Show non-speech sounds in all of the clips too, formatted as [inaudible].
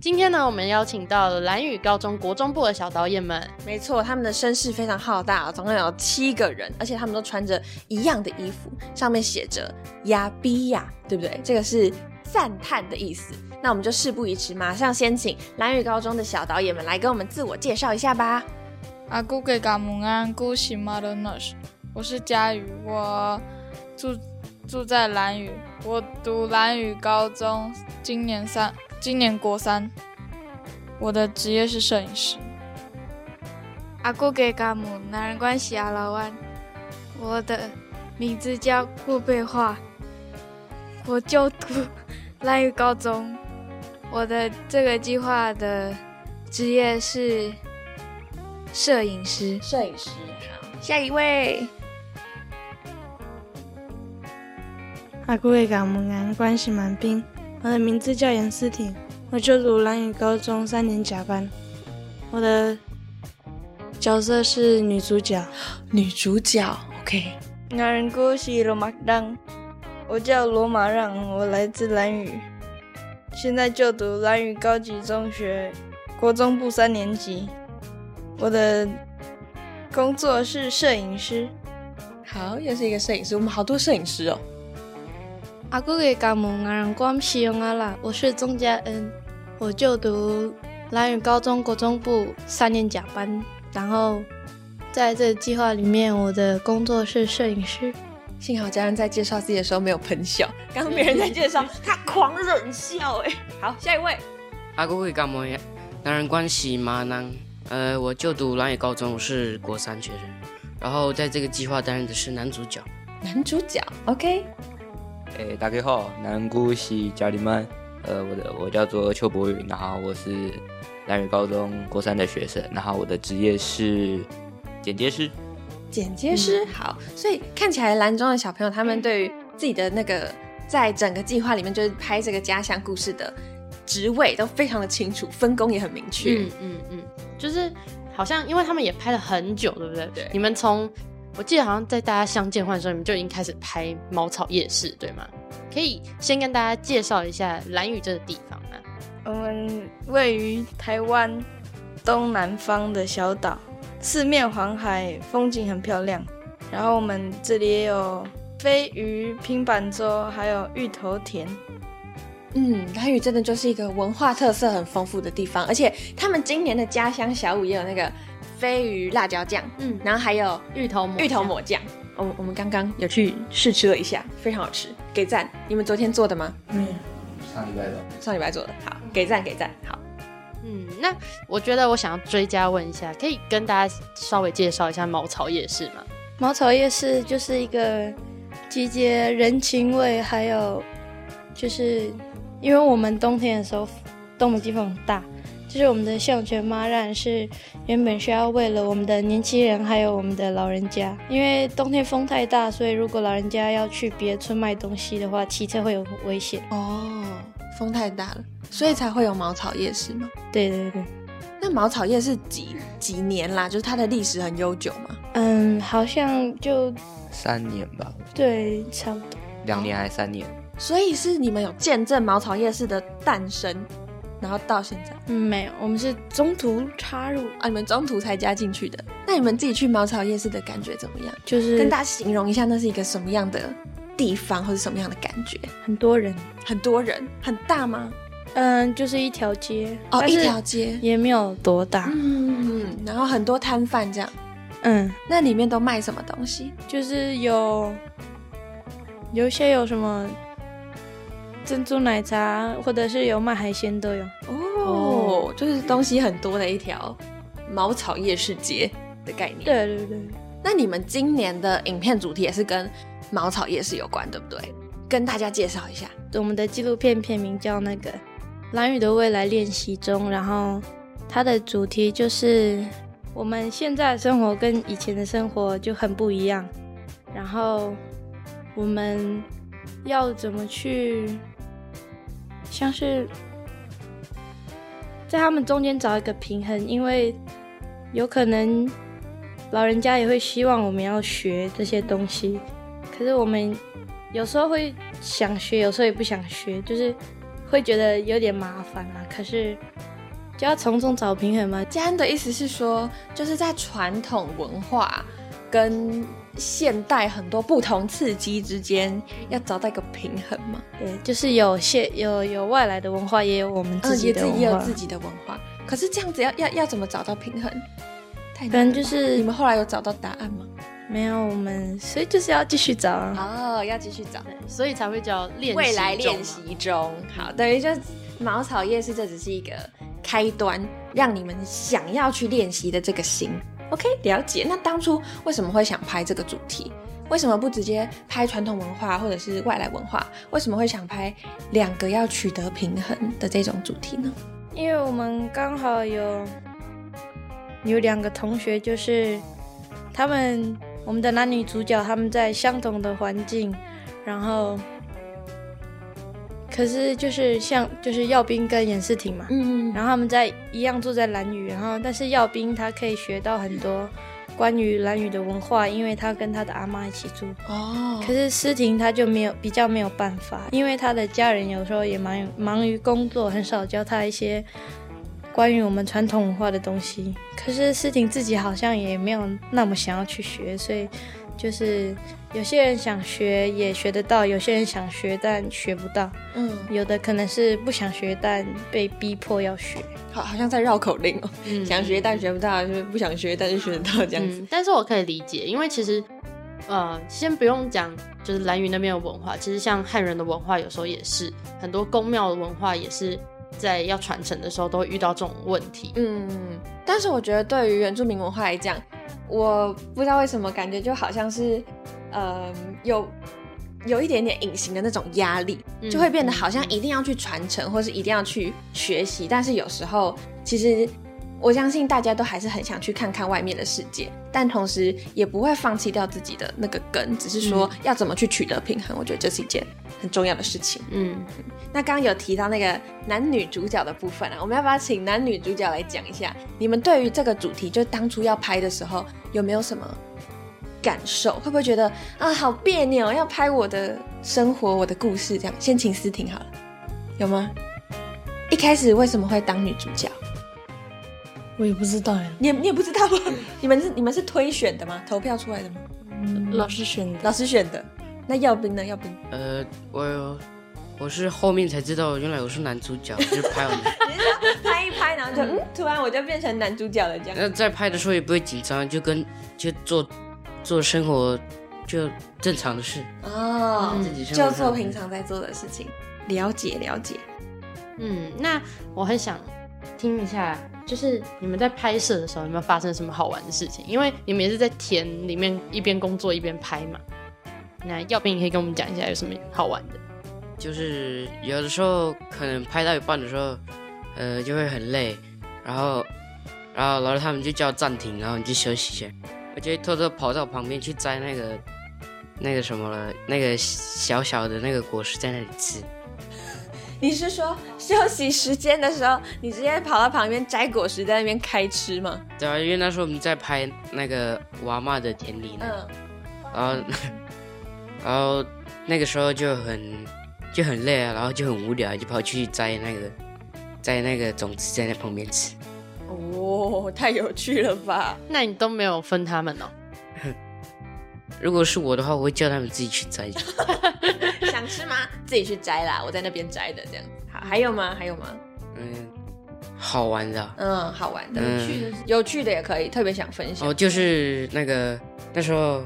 今天呢，我们邀请到了蓝屿高中国中部的小导演们。没错，他们的声势非常浩大，总共有七个人，而且他们都穿着一样的衣服，上面写着“亚比亚”，对不对？这个是赞叹的意思。那我们就事不宜迟，马上先请蓝屿高中的小导演们来跟我们自我介绍一下吧。阿姑给嘎蒙安姑喜马的 nurse，我是佳宇，我住住在蓝屿，我读蓝屿高中，今年三，今年国三，我的职业是摄影师。阿姑给嘎姆男人关系阿老湾，我的名字叫顾贝华，我就读蓝屿高中。我的这个计划的职业是摄影师。摄影师，好，下一位。阿姑的港门安关系满冰，我的名字叫严思婷，我就读蓝屿高中三年甲班。我的角色是女主角。女主角，OK。男人故事罗马让，我叫罗马让，我来自蓝屿。现在就读蓝屿高级中学国中部三年级，我的工作是摄影师。好，又是一个摄影师，我们好多摄影师哦。阿姑给家门阿人光西用阿啦，我是钟嘉恩，我就读蓝屿高中国中部三年甲班，然后在这计划里面，我的工作是摄影师。幸好家人在介绍自己的时候没有喷笑，刚刚别人在介绍，[laughs] 他狂忍笑哎。好，下一位，阿姑会干么呀？男人关系吗？男，呃，我就读蓝屿高中，我是国三学生，然后在这个计划担任的是男主角。男主角，OK。诶，大家好，南姑是家里们，呃，我的我叫做邱博宇，然后我是蓝屿高中国三的学生，然后我的职业是剪接师。剪接师好，所以看起来蓝中的小朋友，他们对于自己的那个在整个计划里面，就是拍这个家乡故事的职位都非常的清楚，分工也很明确。嗯嗯嗯，就是好像因为他们也拍了很久，对不对？对。你们从我记得好像在大家相见欢的时候，你们就已经开始拍茅草夜市，对吗？可以先跟大家介绍一下蓝屿这个地方吗？我们位于台湾东南方的小岛。四面环海，风景很漂亮。然后我们这里也有飞鱼、平板桌，还有芋头田。嗯，蓝屿真的就是一个文化特色很丰富的地方，而且他们今年的家乡小五也有那个飞鱼辣椒酱，嗯，然后还有芋头芋头抹酱。我我们刚刚有去试吃了一下，非常好吃，给赞。你们昨天做的吗？嗯，上礼拜的。上礼拜做的，好，给赞给赞，好。嗯，那我觉得我想要追加问一下，可以跟大家稍微介绍一下茅草夜市吗？茅草夜市就是一个集结人情味，还有就是因为我们冬天的时候冻的地方很大，就是我们的象泉妈让是原本是要为了我们的年轻人还有我们的老人家，因为冬天风太大，所以如果老人家要去别村卖东西的话，骑车会有危险哦。风太大了，所以才会有茅草夜市吗？对对对。那茅草夜市几几年啦？就是它的历史很悠久吗？嗯，好像就三年吧。对，差不多。两年还是三年？所以是你们有见证茅草夜市的诞生，然后到现在？嗯，没有，我们是中途插入啊，你们中途才加进去的。那你们自己去茅草夜市的感觉怎么样？就是跟大家形容一下，那是一个什么样的？地方或者什么样的感觉？很多人，很多人，很大吗？嗯，就是一条街哦，一条街也没有多大。嗯，然后很多摊贩这样。嗯，那里面都卖什么东西？就是有，有一些有什么珍珠奶茶，或者是有卖海鲜都有。哦，就是东西很多的一条茅草夜市街的概念。对对对。那你们今年的影片主题也是跟？茅草夜市有关，对不对？跟大家介绍一下，我们的纪录片片名叫那个《蓝雨的未来练习中》，然后它的主题就是我们现在的生活跟以前的生活就很不一样，然后我们要怎么去，像是在他们中间找一个平衡，因为有可能老人家也会希望我们要学这些东西，可是我们有时候会想学，有时候也不想学，就是会觉得有点麻烦啊。可是就要从中找平衡嘛。嘉恩的意思是说，就是在传统文化跟现代很多不同刺激之间，要找到一个平衡嘛。对，就是有现有有外来的文化，也有我们自己也的文化。也有自己的文化。可是这样子要要要怎么找到平衡？太可能难就是你们后来有找到答案吗？没有我们，所以就是要继续找啊。哦，要继续找。所以才会叫练习未来练习中，好，等于就茅草夜市，这只是一个开端，让你们想要去练习的这个心。OK，了解。那当初为什么会想拍这个主题？为什么不直接拍传统文化或者是外来文化？为什么会想拍两个要取得平衡的这种主题呢？因为我们刚好有有两个同学，就是他们我们的男女主角他们在相同的环境，然后可是就是像就是耀斌跟严世廷嘛，嗯然后他们在一样住在蓝屿，然后但是耀斌他可以学到很多关于蓝屿的文化，因为他跟他的阿妈一起住。哦，可是诗婷她就没有比较没有办法，因为他的家人有时候也忙忙于工作，很少教他一些关于我们传统文化的东西。可是诗婷自己好像也没有那么想要去学，所以就是有些人想学也学得到，有些人想学但学不到，嗯，有的可能是不想学但被逼迫要学。好，好像在绕口令哦，嗯想学但学不到，就是不想学但是学得到这样子。嗯，但是我可以理解，因为其实，呃，先不用讲，就是兰云那边的文化，其实像汉人的文化，有时候也是很多宫庙的文化，也是在要传承的时候都会遇到这种问题。嗯，但是我觉得对于原住民文化来讲，我不知道为什么感觉就好像是，呃，有有一点点隐形的那种压力，嗯就会变得好像一定要去传承，或是一定要去学习。但是有时候，其实我相信大家都还是很想去看看外面的世界，但同时也不会放弃掉自己的那个根，只是说要怎么去取得平衡。我觉得这是一件很重要的事情。嗯，那刚刚有提到那个男女主角的部分啊，我们要不要请男女主角来讲一下？你们对于这个主题，就当初要拍的时候，有没有什么感受？会不会觉得啊，好别扭，要拍我的生活、我的故事这样？先请思婷好了，有吗？一开始为什么会当女主角？我也不知道呀，你也你也不知道吗？[laughs] 你们是你们是推选的吗？投票出来的吗？老师选的。老师选的。那耀斌呢？耀斌，呃，我我是后面才知道，原来我是男主角，[laughs] 就拍完。拍一拍，然后就嗯，突然我就变成男主角了，这样。那在拍的时候也不会紧张，就跟就做做生活就正常的事。哦，自己就做平常在做的事情。了解了解，嗯，那我很想听一下，就是你们在拍摄的时候有没有发生什么好玩的事情？因为你们也是在田里面一边工作一边拍嘛。那耀斌，你可以跟我们讲一下有什么好玩的？就是有的时候可能拍到一半的时候，呃，就会很累，然后，然后老师他们就叫暂停，然后你就休息一下，我就偷偷跑到旁边去摘那个那个什么了，那个小小的那个果实在那里吃。[laughs] 你是说休息时间的时候，你直接跑到旁边摘果实，在那边开吃吗？对啊，因为那时候我们在拍那个娃娃的田里呢，嗯，然后 [laughs] 然后那个时候就很就很累啊，然后就很无聊，就跑去摘那个摘那个种子在那旁边吃。哦，太有趣了吧！那你都没有分他们哦？[laughs] 如果是我的话，我会叫他们自己去摘。[laughs] 想吃吗？自己去摘啦，我在那边摘的，这样。好，还有吗？还有吗？嗯，好玩的啊、嗯，好玩的，有趣的有趣的也可以，特别想分享。哦，就是那个那时候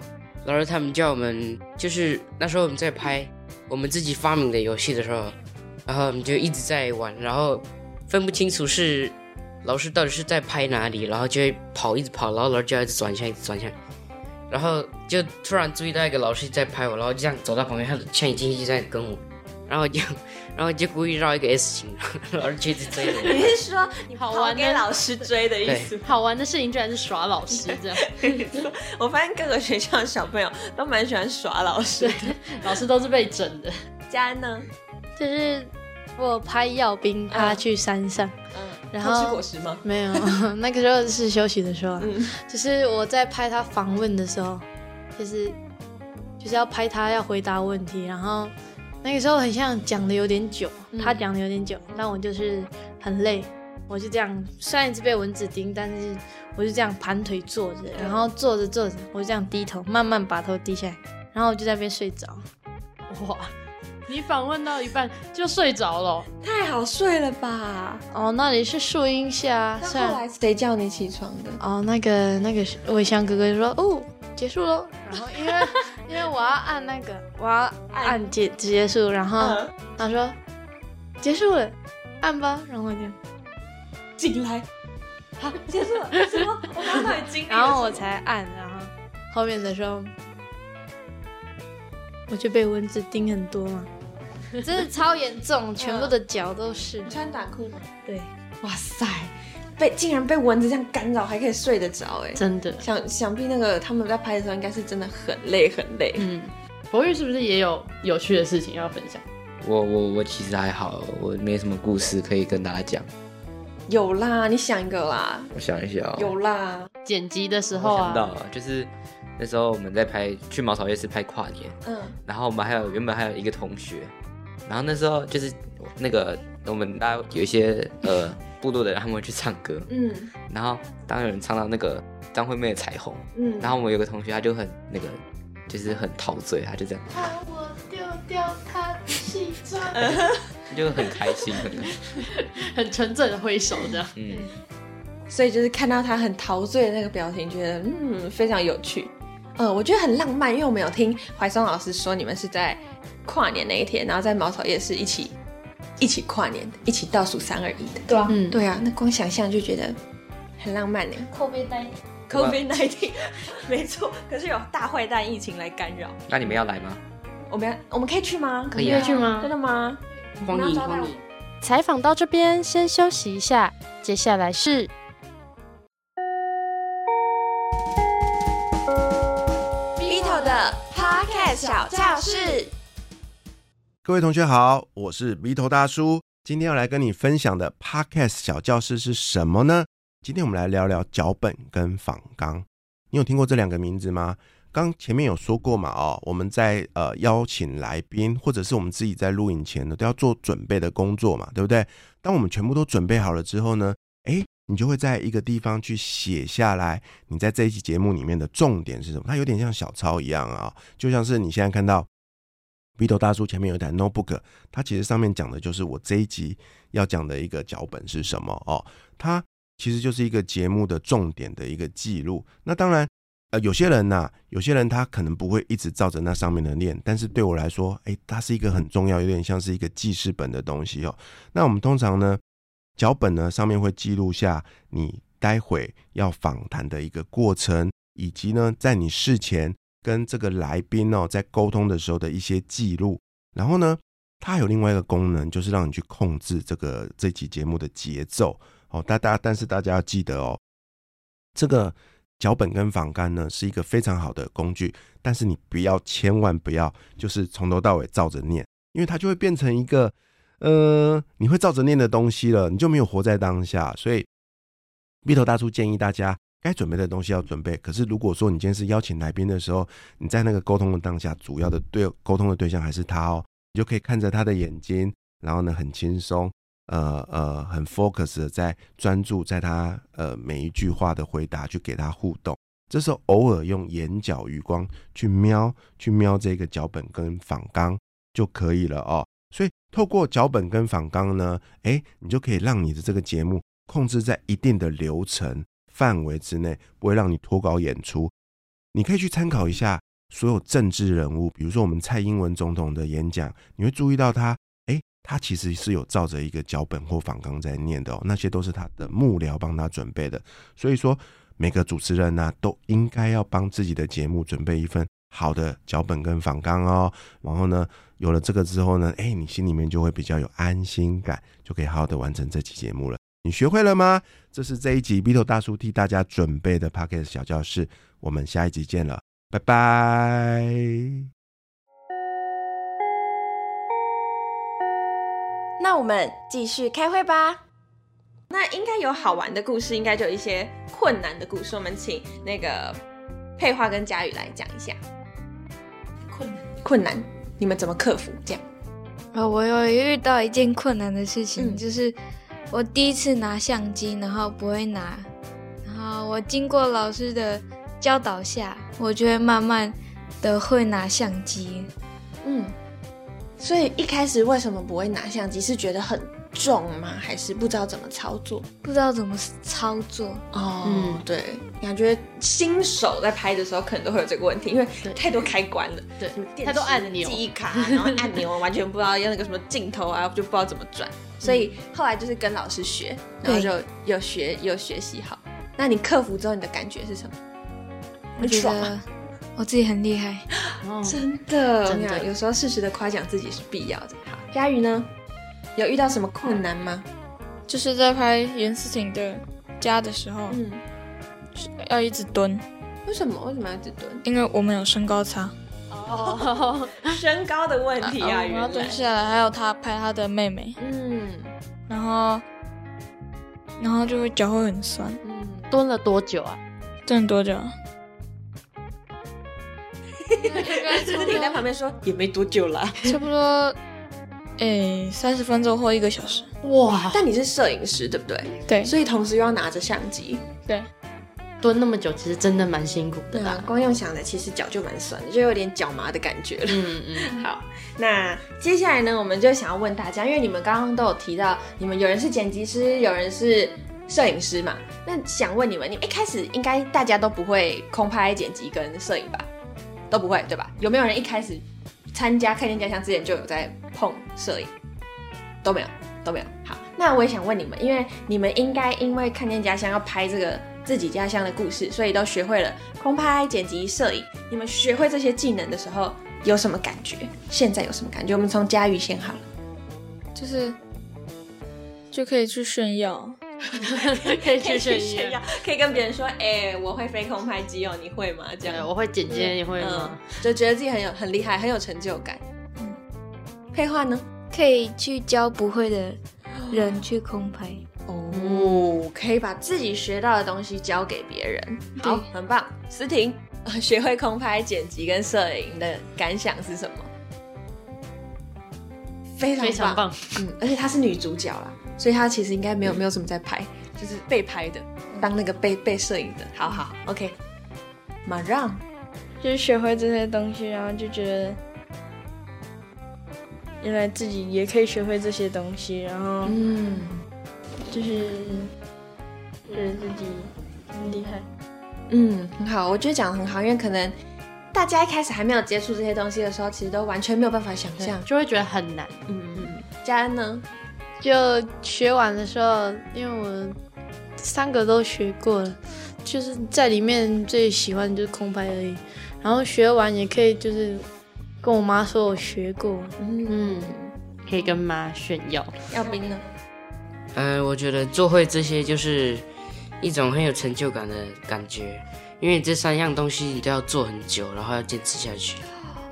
老师他们叫我们，就是那时候我们在拍我们自己发明的游戏的时候，然后我们就一直在玩，然后分不清楚是老师到底是在拍哪里，然后就会跑，一直跑，然后老师就要一直转向，一直转向，然后就突然注意到一个老师在拍我，然后就这样走到旁边，他的像已经一直在跟我，然后就 [laughs] 然后就故意绕一个 S 型，老师就一直追着你。是说你跑好玩给老师追的意思吗？好玩的事情居然是耍老师这样，[laughs] 我发现各个学校的小朋友都蛮喜欢耍老师的。老师都是被整的。嘉恩呢？就是我拍耀兵，他去山上，嗯，然后果实吗？没有，[laughs] 那个时候是休息的时候啊，嗯，就是我在拍他访问的时候，就是就是要拍他要回答问题，然后那个时候很像讲的有点久，嗯。他讲的有点久，但我就是很累，我就这样，虽然一直被蚊子叮，但是我就这样盘腿坐着，然后坐着坐着，我就这样低头，慢慢把头低下来，然后我就在那边睡着。哇，你访问到一半就睡着了哦，太好睡了吧？哦，那里是树荫下，那后来谁叫你起床的？哦，那个那个伟翔哥哥就说哦结束喽，然后因为因为我要按那个我要按结结束，然后嗯，他说结束了，按吧，然后我就，进来。好，结束了。什么？我刚刚到底经历 [laughs] 然后我才按，然后后面的时候我就被蚊子叮很多嘛，真的超严重，[laughs] 全部的脚都是你，穿短裤吗？对，哇塞，被竟然被蚊子这样干扰，还可以睡得着哎。真的。想想必那个他们在拍的时候，应该是真的很累很累。嗯，博玉是不是也有有趣的事情要分享？我我我其实还好，我没什么故事可以跟大家讲。有啦，你想一个啦，我想一下哦，有啦，剪辑的时候啊，想到了，就是那时候我们在拍去茅草夜市拍跨年，嗯。然后我们还有原本还有一个同学，然后那时候就是那个我们大家有一些呃部落的人他们会去唱歌，嗯。然后当有人唱到那个张惠妹的彩虹，嗯，然后我们有个同学他就很那个就是很陶醉，他就这样我丢掉他的西装。就很开心，很 [laughs] 很纯正的挥手这样。嗯，所以就是看到他很陶醉的那个表情，觉得嗯非常有趣。呃，我觉得很浪漫，因为我们有听怀松老师说，你们是在跨年那一天，然后在茅草夜市一起一起跨年，一起倒数三二一的。对啊，嗯，对啊，那光想象就觉得很浪漫呢。COVID 1 9没错，可是有大坏蛋疫情来干扰，那你们要来吗？我们要我们可以去吗？可以啊可以去吗真？的吗？欢迎欢迎。采访到这边，先休息一下，接下来是小教室。各位同学好，我是鼻头大叔。今天要来跟你分享的 Podcast 小教室是什么呢？今天我们来聊聊脚本跟仿纲。你有听过这两个名字吗？刚前面有说过嘛，哦，我们在呃邀请来宾，或者是我们自己在录影前呢，都要做准备的工作嘛，对不对？当我们全部都准备好了之后呢，诶，你就会在一个地方去写下来，你在这一期节目里面的重点是什么？它有点像小抄一样啊、就像是你现在看到 Vito 大叔前面有一台 notebook，它其实上面讲的就是我这一集要讲的一个脚本是什么哦，它其实就是一个节目的重点的一个记录。那当然，呃，有些人呐、有些人他可能不会一直照着那上面的念，但是对我来说，诶，它是一个很重要，有点像是一个记事本的东西哦。那我们通常呢，脚本呢上面会记录下你待会要访谈的一个过程，以及呢，在你事前跟这个来宾哦在沟通的时候的一些记录。然后呢，它有另外一个功能，就是让你去控制这个这期节目的节奏哦。大大但是大家要记得哦，这个脚本跟访纲呢是一个非常好的工具，但是你不要千万不要就是从头到尾照着念，因为它就会变成一个呃你会照着念的东西了，你就没有活在当下。所以 V 头大叔建议大家。该准备的东西要准备，可是如果说你今天是邀请来宾的时候，你在那个沟通的当下，主要的对沟通的对象还是他哦，你就可以看着他的眼睛，然后呢很轻松，呃呃很 focus 的在专注在他呃每一句话的回答，去给他互动。这时候偶尔用眼角余光去瞄去瞄这个脚本跟仿纲就可以了哦。所以透过脚本跟访纲呢，诶，你就可以让你的这个节目控制在一定的流程。范围之内，不会让你脱稿演出。你可以去参考一下所有政治人物，比如说我们蔡英文总统的演讲，你会注意到他，诶，他其实是有照着一个脚本或访纲在念的哦，那些都是他的幕僚帮他准备的。所以说，每个主持人呢、都应该要帮自己的节目准备一份好的脚本跟访纲哦。然后呢，有了这个之后呢，哎，你心里面就会比较有安心感，就可以好好的完成这期节目了。你学会了吗？这是这一集 B 头大叔替大家准备的 p o c k e t 小教室，我们下一集见了，拜拜。那我们继续开会吧。那应该有好玩的故事，应该就有一些困难的故事。我们请那个佩花跟佳宇来讲一下困难。困难，你们怎么克服？这样啊，我有遇到一件困难的事情，嗯就是我第一次拿相机，然后不会拿，然后我经过老师的教导下，我就会慢慢的会拿相机。嗯，所以一开始为什么不会拿相机？是觉得很重吗？还是不知道怎么操作？不知道怎么操作，哦嗯对，感觉新手在拍的时候可能都会有这个问题，因为太多开关了，对太多按钮记忆卡，然后按钮完全不知道要那个什么镜头啊，就不知道怎么转，所以后来就是跟老师学，然后就有学有学习好。那你克服之后，你的感觉是什么？我觉很爽我自己很厉害。哦真的，真的有时候适时的夸奖自己是必要的。好，佳宇呢，有遇到什么困难吗？就是在拍袁思婷的家的时候，嗯，要一直蹲，为什么为什么要一直蹲？因为我们有身高差，哦，[laughs] 身高的问题啊，我们要。蹲下来，还有他拍他的妹妹，嗯然后，然后就会脚会很酸。嗯，蹲了多久啊？蹲了多久啊？[laughs] [laughs] 思婷在旁边说也没多久啦。差不多，诶，三十分钟或一个小时。哇，但你是摄影师对不对？对所以同时又要拿着相机，对，蹲那么久，其实真的蛮辛苦的对啊啦。，光用想的其实脚就蛮酸的，就有点脚麻的感觉了。嗯嗯，[laughs] 好，那接下来呢，我们就想要问大家，因为你们刚刚都有提到，你们有人是剪辑师，有人是摄影师嘛，那想问你们，你们一开始应该大家都不会空拍、剪辑跟摄影吧？都不会对吧？有没有人一开始参加看见家乡之前就有在碰摄影？都没有，都没有。好，那我也想问你们，因为你们应该因为看见家乡要拍这个自己家乡的故事，所以都学会了空拍、剪辑、摄影。你们学会这些技能的时候有什么感觉？现在有什么感觉？我们从嘉宇先好了。就是就可以去炫耀。[laughs] 可以去炫耀。，可以跟别人说，哎、我会飞空拍机哦，你会吗？这对，样，我会剪接，你会嗯吗？，就觉得自己很有很厉害，很有成就感。配画呢？可以去教不会的人去空拍。哦，可以把自己学到的东西教给别人，好，很棒。思婷，呃 [laughs] 学会空拍、剪辑跟摄影的感想是什么？非常非常棒，嗯，而且她是女主角啦，所以他其实应该没有没有什么在拍，就是被拍的，当那个被被摄影的。好好，OK。马让，就是学会这些东西，然后就觉得原来自己也可以学会这些东西，然后嗯，就是觉得自己很厉害。嗯，很好，我觉得讲的很好，因为可能大家一开始还没有接触这些东西的时候，其实都完全没有办法想象。就会觉得很难。嗯嗯，佳恩呢？就学完的时候，因为我三个都学过了，就是在里面最喜欢的就是空拍而已。然后学完也可以就是跟我妈说我学过，嗯，可以跟妈炫耀。要冰呢？嗯、我觉得做会这些就是一种很有成就感的感觉，因为这三样东西你都要做很久，然后要坚持下去。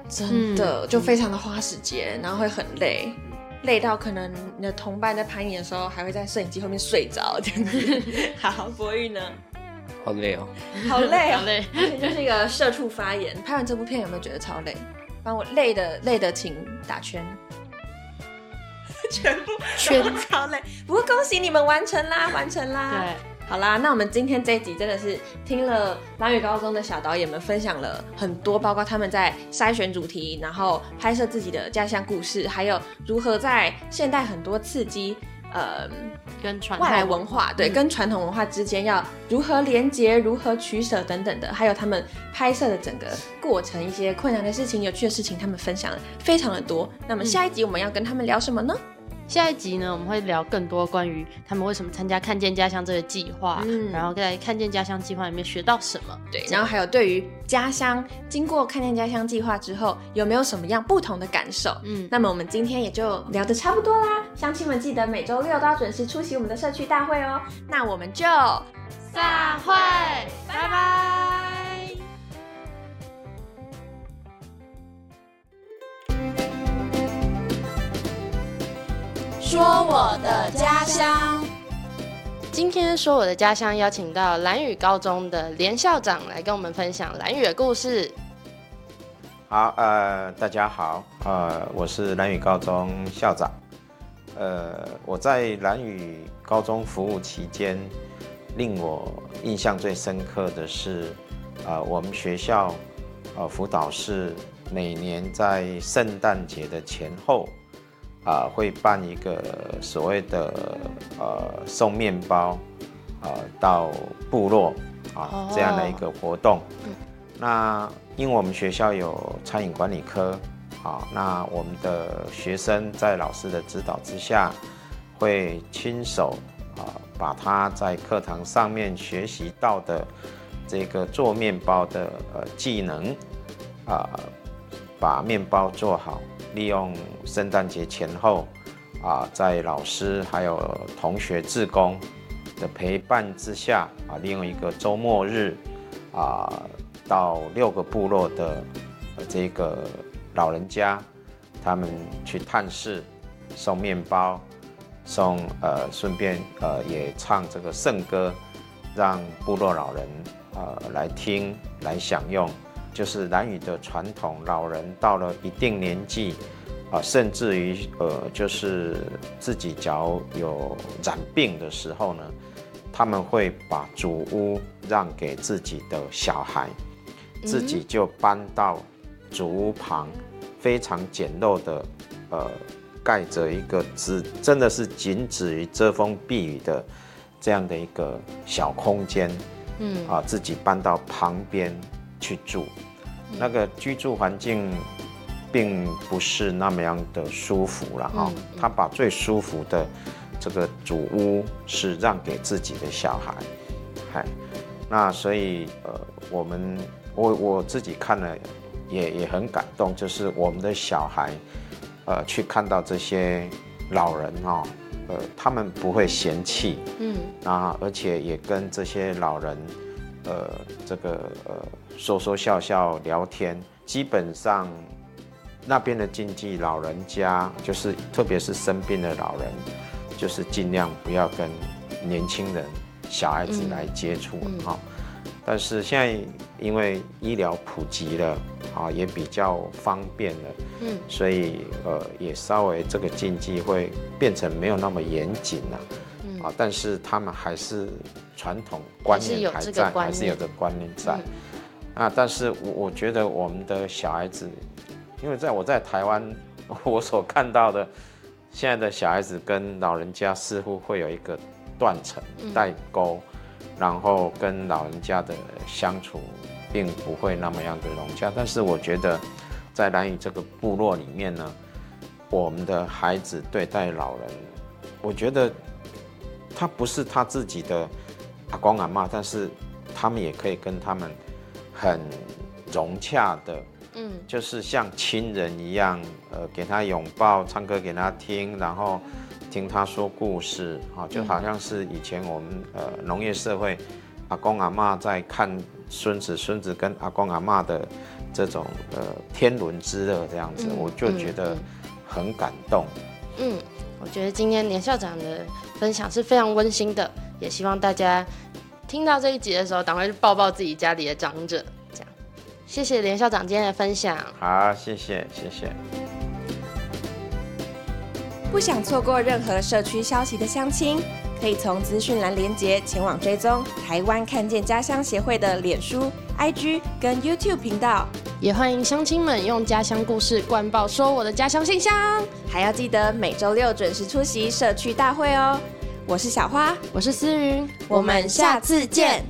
真的、就非常的花时间，然后会很累，累到可能你的同伴在拍你的时候，还会在摄影机后面睡着这样子。[laughs] 好，博玉呢？好累哦。好累哦，[laughs] [laughs] 好累。就是一个社畜发言。拍完这部片有没有觉得超累？帮我累的累的，请打圈。全部全部超累，不过恭喜你们完成啦，完成啦。对，好啦，那我们今天这一集真的是听了蓝屿高中的小导演们分享了很多，包括他们在筛选主题，然后拍摄自己的家乡故事，还有如何在现代很多刺激。呃，跟传外来文化对、嗯跟传统文化之间要如何连接、如何取舍等等的，还有他们拍摄的整个过程，一些困难的事情、有趣的事情，他们分享了非常的多。那么下一集我们要跟他们聊什么呢？下一集呢，我们会聊更多关于他们为什么参加看见家乡这个计划，嗯然后在看见家乡计划里面学到什么。对，然后还有对于家乡，经过看见家乡计划之后，有没有什么样不同的感受？嗯，那么我们今天也就聊得差不多啦，乡亲们记得每周六都要准时出席我们的社区大会哦。那我们就散会，拜拜。说我的家乡。今天说我的家乡，邀请到蓝宇高中的连校长来跟我们分享蓝宇的故事。好，呃，大家好，呃，我是蓝宇高中校长。呃，我在蓝宇高中服务期间，令我印象最深刻的是，呃，我们学校呃辅导室每年在圣诞节的前后，啊、会办一个所谓的呃送面包，呃到部落啊、这样的一个活动。那因为我们学校有餐饮管理科，啊，那我们的学生在老师的指导之下，会亲手啊把他在课堂上面学习到的这个做面包的呃技能啊，把面包做好，利用圣诞节前后啊，在老师还有同学志工的陪伴之下啊，利用一个周末日啊，到六个部落的这个老人家，他们去探视，送面包，送呃顺便呃也唱这个圣歌，让部落老人呃来听来享用。就是兰屿的传统，老人到了一定年纪，啊、甚至于呃，就是自己脚有染病的时候呢，他们会把祖屋让给自己的小孩，自己就搬到祖屋旁，非常简陋的，呃，盖着一个只真的是仅止于遮风避雨的这样的一个小空间，嗯。啊，自己搬到旁边去住，那个居住环境并不是那么样的舒服了哈、他把最舒服的这个主屋是让给自己的小孩，嗨，那所以呃，我们我我自己看了也也很感动，就是我们的小孩呃去看到这些老人哈、呃，他们不会嫌弃，嗯。啊而且也跟这些老人，呃，这个呃说说笑笑聊天，基本上那边的禁忌，老人家就是特别是生病的老人，就是尽量不要跟年轻人、小孩子嗯来接触嗯。哈、但是现在因为医疗普及了啊，也比较方便了，嗯。所以呃也稍微这个禁忌会变成没有那么严谨了。嗯啊，但是他们还是传统观念还在，还是有这个观念在。嗯啊，但是我我觉得我们的小孩子，因为在我在台湾，[laughs] 我所看到的现在的小孩子跟老人家似乎会有一个断层、嗯代沟，然后跟老人家的相处并不会那么样的融洽。但是我觉得在兰屿这个部落里面呢，我们的孩子对待老人，我觉得他不是他自己的阿公阿妈，但是他们也可以跟他们很融洽的，嗯。就是像亲人一样，呃，给他拥抱，唱歌给他听，然后听他说故事，啊，就好像是以前我们呃农业社会，阿公阿妈在看孙子，孙子跟阿公阿妈的这种呃天伦之乐这样子，嗯我就觉得嗯。很感动。嗯，我觉得今天连校长的分享是非常温馨的，也希望大家听到这一集的时候，赶快去抱抱自己家里的长者，这样。谢谢连校长今天的分享。好，谢谢，谢谢。不想错过任何社区消息的乡亲，可以从资讯栏连接前往追踪台湾看见家乡协会的脸书、IG 跟 YouTube 频道，也欢迎乡亲们用家乡故事灌爆说我的家乡信箱。还要记得每周六准时出席社区大会哦。我是小花，我是思云，我们下次见。